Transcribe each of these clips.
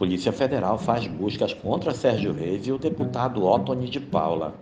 Polícia Federal faz buscas contra Sérgio Reis e o deputado Otoni de Paula.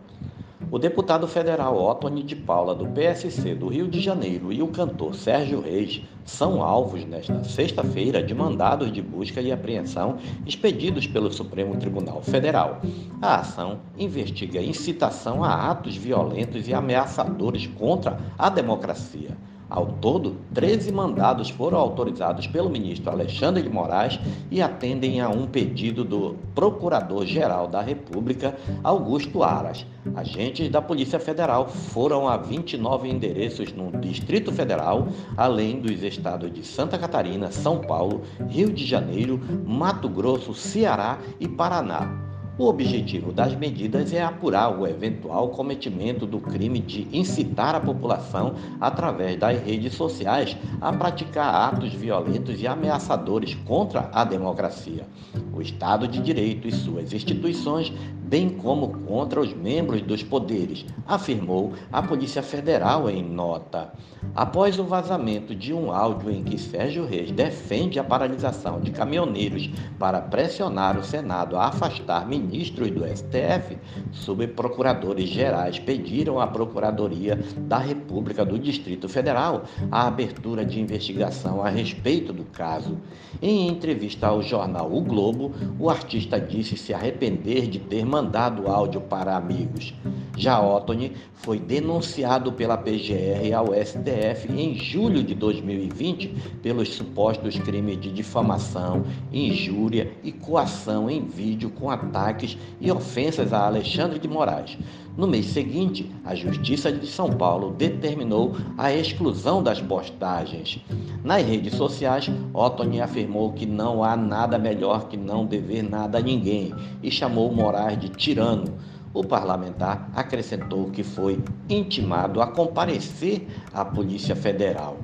O deputado federal Otoni de Paula, do PSC do Rio de Janeiro, e o cantor Sérgio Reis são alvos nesta sexta-feira de mandados de busca e apreensão expedidos pelo Supremo Tribunal Federal. A ação investiga incitação a atos violentos e ameaçadores contra a democracia. Ao todo, 13 mandados foram autorizados pelo ministro Alexandre de Moraes e atendem a um pedido do Procurador-Geral da República, Augusto Aras. Agentes da Polícia Federal foram a 29 endereços no Distrito Federal, além dos estados de Santa Catarina, São Paulo, Rio de Janeiro, Mato Grosso, Ceará e Paraná. O objetivo das medidas é apurar o eventual cometimento do crime de incitar a população, através das redes sociais, a praticar atos violentos e ameaçadores contra a democracia, o Estado de Direito e suas instituições, bem como contra os membros dos poderes, afirmou a Polícia Federal em nota. Após o vazamento de um áudio em que Sérgio Reis defende a paralisação de caminhoneiros para pressionar o Senado a afastar ministros do STF, subprocuradores gerais pediram à Procuradoria da República do Distrito Federal a abertura de investigação a respeito do caso. Em entrevista ao jornal O Globo, o artista disse se arrepender de ter mandado áudio para amigos. Já Otoni foi denunciado pela PGR ao STF em julho de 2020 pelos supostos crimes de difamação, injúria e coação em vídeo com ataques e ofensas a Alexandre de Moraes. No mês seguinte, a Justiça de São Paulo determinou a exclusão das postagens. Nas redes sociais, Otoni afirmou que não há nada melhor que não dever nada a ninguém e chamou Moraes de tirano. O parlamentar acrescentou que foi intimado a comparecer à Polícia Federal.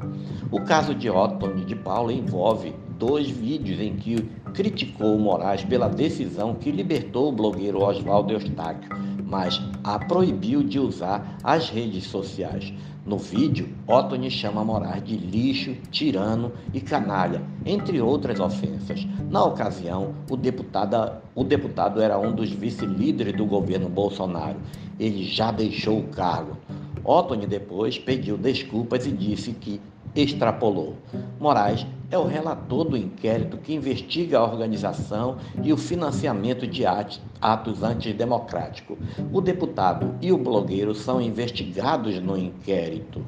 O caso de Otoni de Paula envolve dois vídeos em que criticou Moraes pela decisão que libertou o blogueiro Oswaldo Eustáquio mas a proibiu de usar as redes sociais. No vídeo, Otoni chama Moraes de lixo, tirano e canalha, entre outras ofensas. Na ocasião, o deputado, o deputado era um dos vice-líderes do governo Bolsonaro. Ele já deixou o cargo. Otoni depois pediu desculpas e disse que extrapolou. Moraes é o relator do inquérito que investiga a organização e o financiamento de atos antidemocráticos. O deputado e o blogueiro são investigados no inquérito.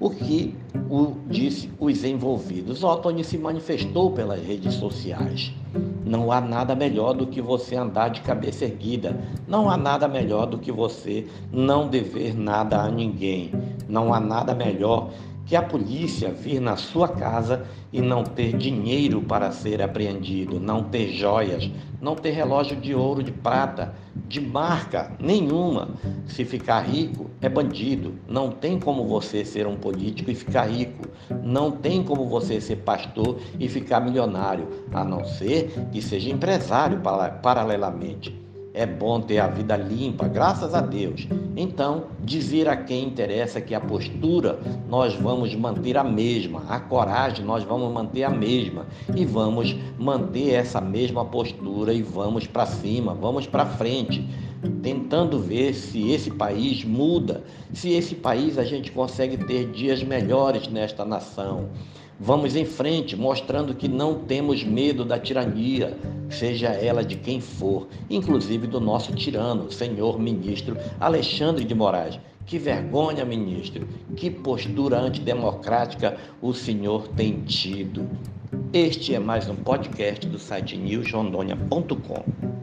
O que o disse os envolvidos? Otoni se manifestou pelas redes sociais. Não há nada melhor do que você andar de cabeça erguida. Não há nada melhor do que você não dever nada a ninguém. Não há nada melhor que a polícia vir na sua casa e não ter dinheiro para ser apreendido, não ter joias, não ter relógio de ouro, de prata, de marca nenhuma. Se ficar rico, é bandido. Não tem como você ser um político e ficar rico. Não tem como você ser pastor e ficar milionário, a não ser que seja empresário paralelamente. É bom ter a vida limpa, graças a Deus. Então, dizer a quem interessa que a postura nós vamos manter a mesma, a coragem nós vamos manter a mesma e vamos manter essa mesma postura e vamos para cima, vamos para frente, tentando ver se esse país muda, se esse país a gente consegue ter dias melhores nesta nação. Vamos em frente, mostrando que não temos medo da tirania, seja ela de quem for, inclusive do nosso tirano, senhor ministro Alexandre de Moraes. Que vergonha, ministro! Que postura antidemocrática o senhor tem tido. Este é mais um podcast do site newsrondônia.com.